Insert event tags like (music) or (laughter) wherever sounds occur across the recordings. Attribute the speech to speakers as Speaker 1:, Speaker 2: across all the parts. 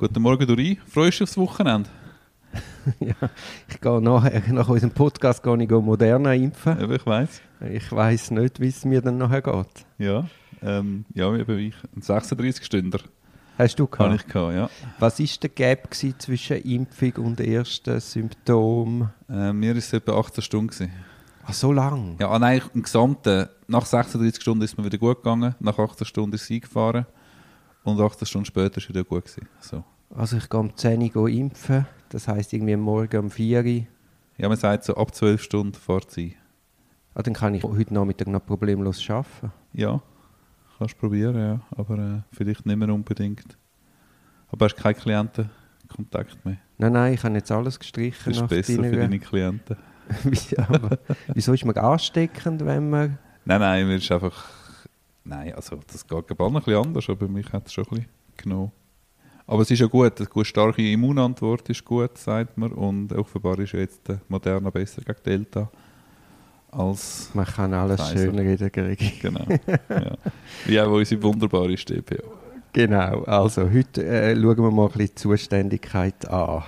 Speaker 1: Guten Morgen, Dori. Freust du dich aufs Wochenende? (laughs)
Speaker 2: ja, ich gehe nachher, nach unserem Podcast gehe ich Moderna impfen.
Speaker 1: Ja, ich weiß.
Speaker 2: Ich weiß nicht, wie es mir dann nachher geht.
Speaker 1: Ja, ähm, ja, eben ich. Ein 36 Stunden.
Speaker 2: Hast du
Speaker 1: gehabt? Habe ich gehabt, ja.
Speaker 2: Was war der Gap zwischen Impfung und ersten Symptomen?
Speaker 1: Äh, mir war es etwa 18 Stunden. Gewesen.
Speaker 2: Ach, so lang?
Speaker 1: Ja, ah, nein, im Gesamten. Nach 36 Stunden ist es mir wieder gut gegangen. Nach 18 Stunden ist es eingefahren. Und 18 Stunden später war es wieder gut. Gewesen. So.
Speaker 2: Also ich gehe um 10 Uhr impfen. Das heisst irgendwie morgen um 4 Uhr.
Speaker 1: Ja, man sagt so, ab 12 Stunden fahrt sie.
Speaker 2: Ah, dann kann ich heute Nachmittag noch problemlos arbeiten.
Speaker 1: Ja. Kannst du probieren, ja. Aber äh, vielleicht nicht mehr unbedingt. Aber hast keinen Klientenkontakt mehr?
Speaker 2: Nein, nein, ich habe jetzt alles gestrichen.
Speaker 1: Das ist besser für deine Klienten. (laughs)
Speaker 2: wieso ist man ansteckend, wenn man...
Speaker 1: Nein, nein, mir ist einfach... Nein, also das geht bald ein bisschen anders, aber mich hat es schon ein bisschen genommen. Aber es ist ja gut, eine starke Immunantwort ist gut, sagt man. Und offenbar ist jetzt der Moderna besser gegen Delta als.
Speaker 2: Man kann alles Pfizer. schöner reden kriegen.
Speaker 1: Genau. ja. Wie auch unsere wunderbare StPO.
Speaker 2: Genau, also heute äh, schauen wir mal ein bisschen die Zuständigkeit an.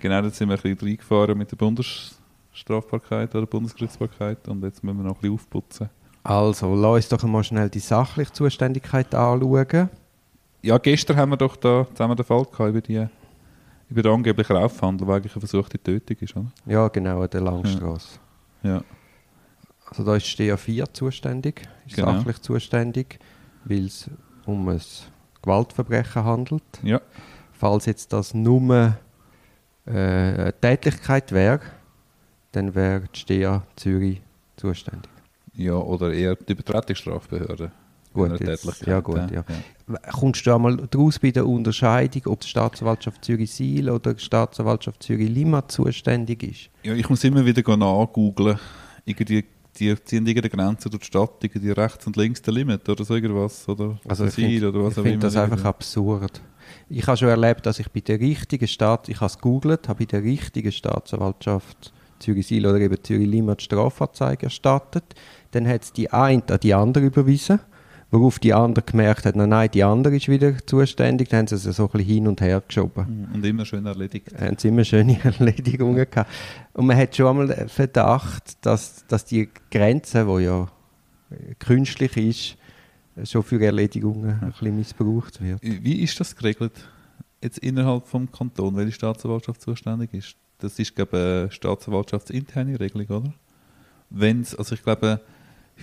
Speaker 1: Genau, jetzt sind wir ein bisschen reingefahren mit der Bundesstrafbarkeit oder Bundesgerichtsbarkeit und jetzt müssen wir noch ein bisschen aufputzen.
Speaker 2: Also, lass uns doch mal schnell die sachliche Zuständigkeit anschauen.
Speaker 1: Ja, gestern haben wir doch da zusammen den Fall gehabt über die über den angeblichen Raufhandel, der eigentlich eine versuchte Tötung ist, oder?
Speaker 2: Ja, genau, an der Langstrasse.
Speaker 1: Ja. ja.
Speaker 2: Also da ist STEA 4 zuständig, ist genau. sachlich zuständig, weil es um ein Gewaltverbrechen handelt.
Speaker 1: Ja.
Speaker 2: Falls jetzt das nur äh, eine Tätlichkeit wäre, dann wäre die STEA Zürich zuständig.
Speaker 1: Ja, oder eher die Übertretungsstrafbehörde.
Speaker 2: Gut, jetzt, ja gut, ja. ja. Kommst du einmal daraus bei der Unterscheidung, ob die Staatsanwaltschaft Zürich-Siel oder die Staatsanwaltschaft Zürich-Lima zuständig ist?
Speaker 1: Ja, ich muss immer wieder nachgoogeln. Irgendwie die ziehen irgendeine Grenze durch die Stadt, die rechts und links der Limit oder so irgendwas. Oder
Speaker 2: also ich finde find das einfach absurd. Ich habe schon erlebt, dass ich bei der richtigen Staat, ich habe es gegoogelt, habe bei der richtigen Staatsanwaltschaft Zürich-Sil oder eben Zürich-Lima die Strafanzeige erstattet. Dann hat es die eine an die andere überwiesen worauf die andere gemerkt hat, nein, nein, die andere ist wieder zuständig, dann haben sie es so ein bisschen hin und her geschoben.
Speaker 1: Mhm. Und immer schön erledigt.
Speaker 2: Haben sie immer schöne (laughs) Erledigungen gehabt. Und man hat schon einmal Verdacht, dass, dass die Grenze, die ja künstlich ist, schon für Erledigungen ein bisschen missbraucht wird.
Speaker 1: Wie ist das geregelt? Jetzt innerhalb vom Kanton, welche Staatsanwaltschaft zuständig ist? Das ist, glaube ich, eine staatsanwaltschaftsinterne Regelung, oder? Wenn's, also ich glaube,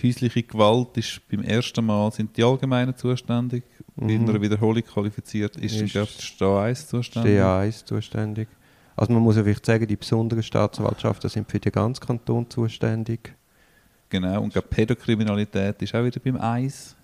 Speaker 1: häusliche Gewalt ist beim ersten Mal sind die Allgemeinen zuständig. Mhm. Bei einer Wiederholung qualifiziert ist, ist die Steh 1 zuständig.
Speaker 2: 1 zuständig. Also man muss ja vielleicht sagen, die besonderen Staatsanwaltschaften sind für den ganzen Kanton zuständig.
Speaker 1: Genau, und die Pädokriminalität ist auch wieder beim 1.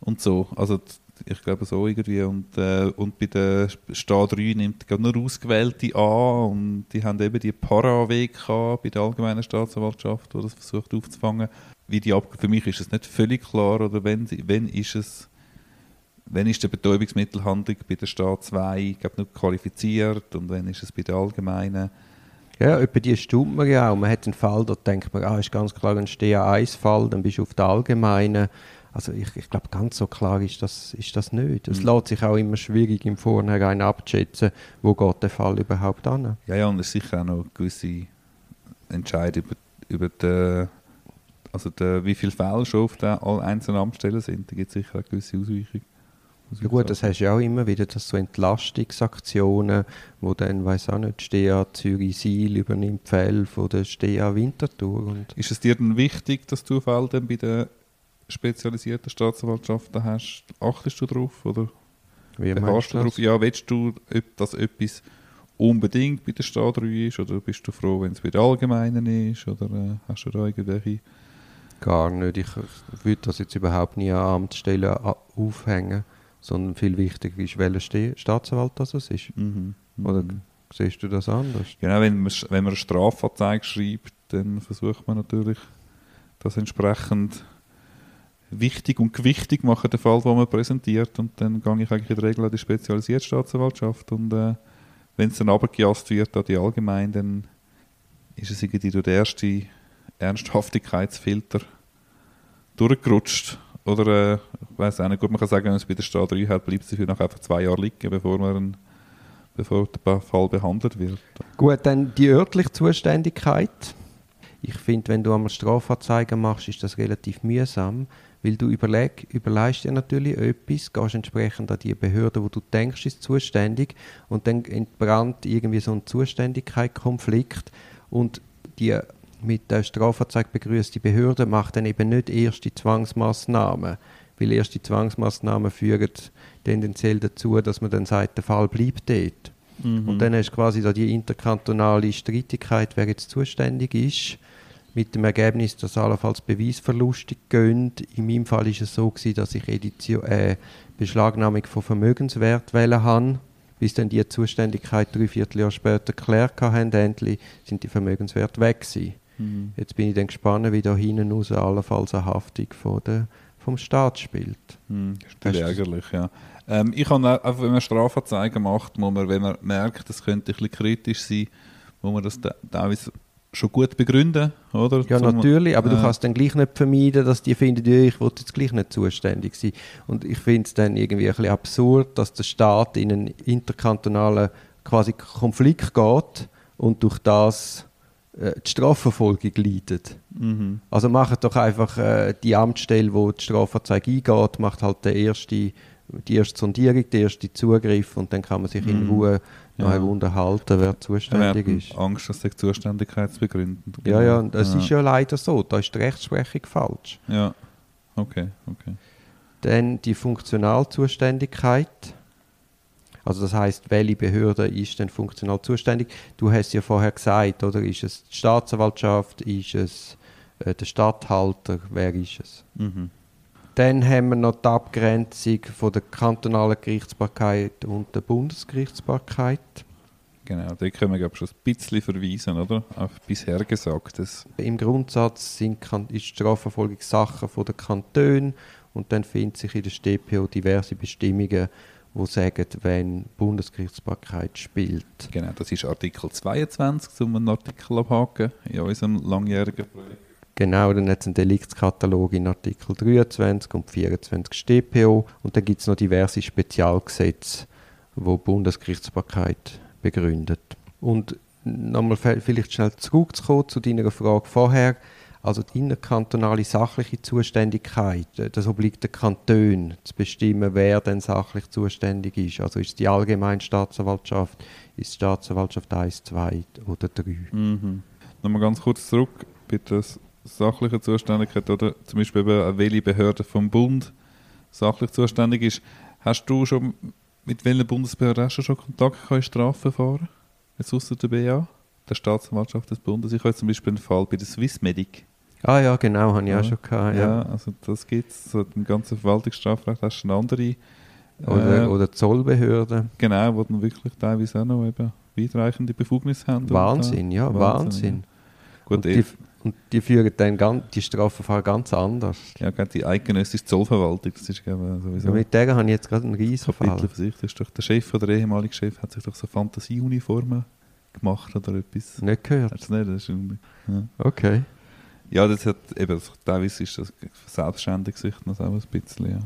Speaker 1: Und so. Also ich glaube so irgendwie. Und, äh, und bei der Staat 3 nimmt nur Ausgewählte an und die haben eben die Para-WK bei der Allgemeinen Staatsanwaltschaft, die das versucht aufzufangen wie die Ab für mich ist es nicht völlig klar, oder wenn, wenn ist es wenn ist die Betäubungsmittelhandlung bei der Staat 2 glaub, nicht qualifiziert und wenn ist es bei der allgemeinen?
Speaker 2: Ja, über die stimmt man ja auch. Man hat einen Fall, da denkt man, ah, ist ganz klar ein STA1-Fall, dann bist du auf der allgemeinen. Also ich, ich glaube, ganz so klar ist das, ist das nicht. Es mhm. lässt sich auch immer schwierig im Vornherein abschätzen, wo geht der Fall überhaupt an.
Speaker 1: Ja, ja, und es ist sicher auch noch gewisse Entscheidung über, über die also der, wie viele Fälle schon auf den einzelnen Amtsstellen sind, da gibt es sicher eine gewisse Ausweichung.
Speaker 2: Ja gut, das hast du ja auch immer wieder, dass so Entlastungsaktionen, wo dann, weiß auch nicht, Stea Zürich-Siel übernimmt Fälle von der Stea Winterthur. Und
Speaker 1: ist es dir dann wichtig, dass du Fälle dann bei den spezialisierten Staatsanwaltschaften hast? Achtest du darauf? Oder
Speaker 2: wie du
Speaker 1: darauf? Ja, willst du, dass etwas unbedingt bei der Stadt 3 ist? Oder bist du froh, wenn es bei der Allgemeinen ist? Oder äh, hast du da irgendwelche
Speaker 2: Gar nicht. Ich würde das jetzt überhaupt nie an Amtsstellen aufhängen, sondern viel wichtiger ist, welcher Staatsanwalt das ist. Mhm. Oder mhm. siehst du das anders?
Speaker 1: Genau, wenn man, wenn man eine Strafanzeige schreibt, dann versucht man natürlich, das entsprechend wichtig und gewichtig machen, den Fall, den man präsentiert. Und dann gehe ich eigentlich in der Regel an die spezialisierte Staatsanwaltschaft. Und äh, wenn es dann abgejasst wird an die Allgemein, dann ist es irgendwie durch den ersten Ernsthaftigkeitsfilter durchgerutscht Oder, äh, ich weiß auch nicht, gut, man kann sagen, wenn es bei der Stadt 3 hat, bleibt es dafür noch einfach zwei Jahre liegen, bevor man bevor der Fall behandelt wird.
Speaker 2: Gut, dann die örtliche Zuständigkeit. Ich finde, wenn du einmal Strafanzeigen machst, ist das relativ mühsam, weil du überleg, überlegst dir natürlich etwas, gehst entsprechend an die Behörde, wo du denkst, ist zuständig und dann entbrannt irgendwie so ein Zuständigkeitskonflikt und die mit der Strafanzeige begrüßte Behörde macht dann eben nicht erst die Zwangsmaßnahmen, weil erst die Zwangsmaßnahmen führen tendenziell dazu, dass man dann sagt, der Fall bleibt dort. Mhm. Und dann du quasi da die interkantonale Streitigkeit, wer jetzt zuständig ist, mit dem Ergebnis, dass allenfalls Beweisverluste gehen. In meinem Fall ist es so gewesen, dass ich Edition, äh, Beschlagnahmung von Vermögenswert wählen habe. Bis dann die Zuständigkeit drei Vierteljahr später geklärt haben, endlich sind die Vermögenswerte weg gewesen. Mhm. Jetzt bin ich dann gespannt, wie da hinten raus allenfalls eine Haftung von der, vom Staat spielt.
Speaker 1: Mhm, das ist ärgerlich, ja. Ähm, ich habe einfach, wenn man Strafanzeigen macht, muss man, wenn man merkt, das könnte ein bisschen kritisch sein, muss man das teilweise schon gut begründen, oder?
Speaker 2: Ja, Zum, natürlich, aber äh, du kannst dann gleich nicht vermeiden, dass die finden, ja, ich will jetzt gleich nicht zuständig sein. Und ich finde es dann irgendwie ein bisschen absurd, dass der Staat in einen interkantonalen quasi Konflikt geht und durch das äh, die Strafverfolgung leidet. Mhm. Also macht doch einfach äh, die Amtsstelle, wo die Strafanzeige eingeht, macht halt der erste, die erste Sondierung, der erste Zugriff und dann kann man sich mhm. in Ruhe ja. unterhalten, wer zuständig ist.
Speaker 1: Angst, dass die Zuständigkeit zu begründen.
Speaker 2: Ja, ja, das ja. ist ja leider so. Da ist die Rechtsprechung falsch.
Speaker 1: Ja, okay, okay.
Speaker 2: Dann die Funktionalzuständigkeit. Also das heißt, welche Behörde ist denn funktional zuständig? Du hast ja vorher gesagt, oder ist es die Staatsanwaltschaft, ist es äh, der Statthalter, wer ist es? Mhm. Dann haben wir noch die Abgrenzung von der kantonalen Gerichtsbarkeit und der Bundesgerichtsbarkeit.
Speaker 1: Genau, da können wir glaube schon ein bisschen verweisen, oder? Auf bisher Gesagtes.
Speaker 2: Im Grundsatz sind, ist die Strafverfolgung Sache der Kantone und dann finden sich in der StPO diverse Bestimmungen, die sagen, wenn Bundesgerichtsbarkeit spielt.
Speaker 1: Genau, das ist Artikel 22, um einen Artikel abhaken in unserem langjährigen Projekt.
Speaker 2: Genau, dann hat es einen Deliktskatalog in Artikel 23 und 24 StPO und dann gibt es noch diverse Spezialgesetze, wo Bundesgerichtsbarkeit begründet. Und nochmal vielleicht schnell zurückzukommen zu deiner Frage vorher, also die innerkantonale sachliche Zuständigkeit, äh, das obliegt den Kantonen zu bestimmen, wer denn sachlich zuständig ist. Also ist es die allgemeine Staatsanwaltschaft, ist die Staatsanwaltschaft 1, 2 oder 3.
Speaker 1: Mhm. Nochmal ganz kurz zurück, bitte sachliche Zuständigkeit oder zum Beispiel eben, welche Behörde vom Bund sachlich zuständig ist. Hast du schon, mit welchen Bundesbehörden hast du schon Kontakt in Strafverfahren? Jetzt außer der BA, der Staatsanwaltschaft des Bundes. Ich habe zum Beispiel einen Fall bei der Swissmedic.
Speaker 2: Ah ja, genau, habe ich ja. auch schon gehabt.
Speaker 1: Ja, ja also das gibt es. So, Im ganzen Verwaltungsstrafrecht hast du eine andere.
Speaker 2: Oder, äh, oder Zollbehörden.
Speaker 1: Genau, wo dann wirklich teilweise auch noch eben weitreichende Befugnisse haben.
Speaker 2: Wahnsinn, ja, Wahnsinn. Wahnsinn. Gut, und, die, und die führen dann ganz, die Strafverfahren ganz anders.
Speaker 1: Ja, gerade die eidgenössische Zollverwaltung, das ist sowieso...
Speaker 2: Ja, mit der habe ich jetzt gerade einen riesen Fall.
Speaker 1: für sich, das ist doch der Chef oder der ehemalige Chef hat sich doch so Fantasieuniformen gemacht oder etwas.
Speaker 2: Nicht gehört?
Speaker 1: Hat's nicht, das ist
Speaker 2: ja. Okay.
Speaker 1: Ja, das hat eben, teilweise ist das selbstständig sich noch ein bisschen, ja.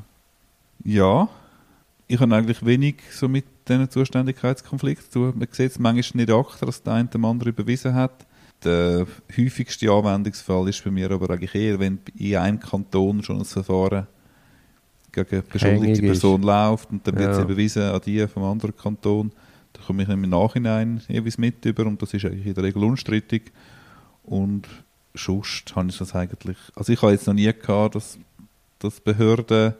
Speaker 1: Ja, ich habe eigentlich wenig so mit diesen Zuständigkeitskonflikten zu Man sieht es manchmal nicht achter, dass der eine dem anderen überwiesen hat. Der häufigste Anwendungsfall ist bei mir aber eigentlich eher, wenn in einem Kanton schon ein Verfahren gegen eine beschuldigte Person läuft und dann wird sie überwiesen an die vom anderen Kanton. Da komme ich im Nachhinein jeweils mit über und das ist eigentlich in der Regel unstrittig. Und sonst habe ich das eigentlich, also ich habe jetzt noch nie gehabt, dass, dass Behörden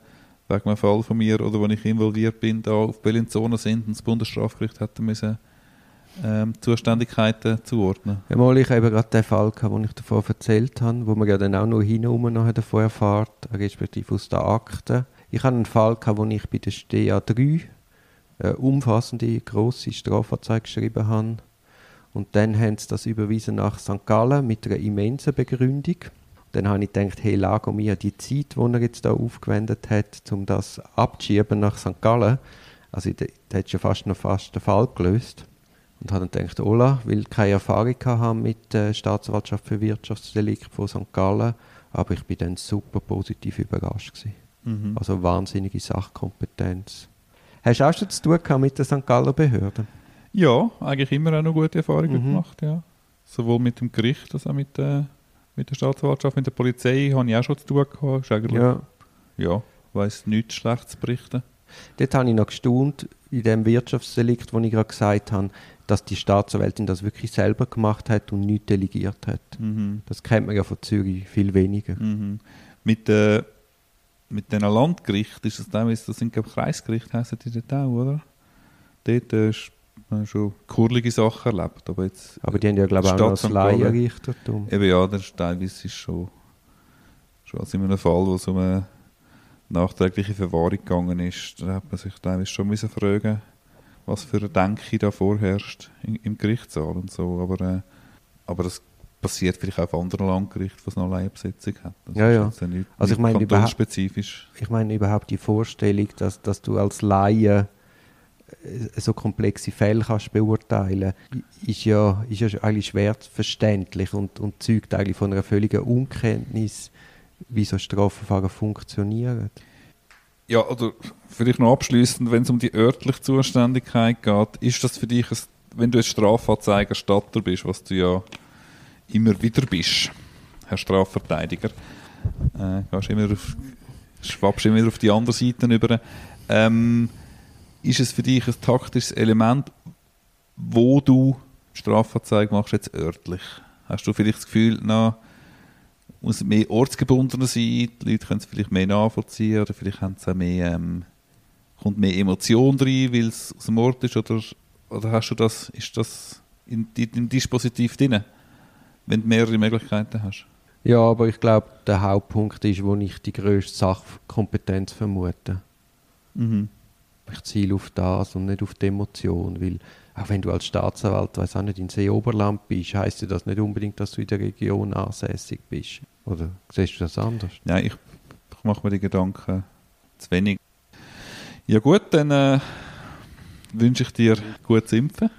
Speaker 1: wegen einem Fall von mir oder wo ich involviert bin, da auf Bellinzona sind und das Bundesstrafgericht hätte müssen ähm, Zuständigkeiten zuordnen.
Speaker 2: Ja, mal, ich habe gerade den Fall gehabt, den ich davon erzählt habe, wo man ja dann auch noch hinten noch davon erfahrt, respektive aus den Akten. Ich hatte einen Fall gehabt, wo ich bei der STA 3 eine umfassende, grosse Strafanzeige geschrieben habe und dann haben sie das überwiesen nach St. Gallen mit einer immensen Begründung. Dann habe ich gedacht, hey, Lago Mia, die Zeit, die er jetzt da aufgewendet hat, um das abzuschieben nach St. Gallen, also da hat schon fast noch fast den Fall gelöst. Und habe dann gedacht, Ola, weil ich keine Erfahrung haben mit der Staatsanwaltschaft für Wirtschaftsdelikt von St. Gallen, aber ich bin dann super positiv überrascht gewesen. Mhm. Also wahnsinnige Sachkompetenz. Hast du auch schon zu tun mit den St. Galler Behörden?
Speaker 1: Ja, eigentlich immer auch noch gute Erfahrungen mhm. gemacht, ja. Sowohl mit dem Gericht als auch mit, äh, mit der Staatsanwaltschaft, mit der Polizei habe ich auch schon zu tun gehabt. Ist eigentlich, ja. Ja, weiss nichts Schlechtes berichten.
Speaker 2: Dort habe ich noch gestaunt, in dem Wirtschaftsdelikt, wo ich gerade gesagt habe, dass die Staatsanwältin das wirklich selber gemacht hat und nichts delegiert hat. Mhm. Das kennt man ja von Zürich viel weniger.
Speaker 1: Mhm. Mit, äh, mit diesen Landgerichten ist das teilweise, das sind glaube ich Kreisgerichte, heissen die dort auch, oder? Dort äh, man schon kurlige Sachen erlebt. Aber, jetzt,
Speaker 2: aber die haben ja, glaube ich, auch noch das Laienrichtertum.
Speaker 1: Eben ja, das ist teilweise ist schon, schon als in einem Fall, wo es um eine nachträgliche Verwahrung gegangen ist, da hat man sich teilweise schon müssen fragen was für eine Denke da vorherrscht im, im Gerichtssaal und so. Aber, äh, aber das passiert vielleicht auch auf anderen Landgerichten, was noch Laienbesetzung hat.
Speaker 2: Das ja,
Speaker 1: ja. nicht,
Speaker 2: also ich meine überhaupt,
Speaker 1: spezifisch.
Speaker 2: ich meine überhaupt die Vorstellung, dass, dass du als Laie äh, so komplexe Fälle kannst beurteilen ist ja, ist ja eigentlich schwer verständlich und, und zeugt eigentlich von einer völligen Unkenntnis, wie so Strafverfahren funktionieren.
Speaker 1: Ja, oder vielleicht noch abschließend, wenn es um die örtliche Zuständigkeit geht, ist das für dich, ein, wenn du ein Strafanzeigerstatter bist, was du ja immer wieder bist, Herr Strafverteidiger, äh, gehst immer auf, schwappst immer auf die andere Seite über. Ähm, ist es für dich ein taktisches Element, wo du Strafanzeige machst, jetzt örtlich? Hast du vielleicht das Gefühl, na, muss mehr ortsgebundener sein, die Leute können es vielleicht mehr nachvollziehen oder vielleicht haben sie mehr, ähm, kommt mehr Emotion rein, weil es aus dem Ort ist oder, oder hast du das, ist das in, im Dispositiv drin, wenn du mehrere Möglichkeiten hast?
Speaker 2: Ja, aber ich glaube, der Hauptpunkt ist, wo ich die grösste Sachkompetenz vermute. Mhm ich ziele auf das und nicht auf die Emotion, weil auch wenn du als Staatsanwalt, weiß auch nicht, in Seeoberland bist, heißt ja das nicht unbedingt, dass du in der Region ansässig bist. Oder siehst du das anders?
Speaker 1: Nein, ich, ich mache mir die Gedanken zu wenig. Ja gut, dann äh, wünsche ich dir gutes Impfen.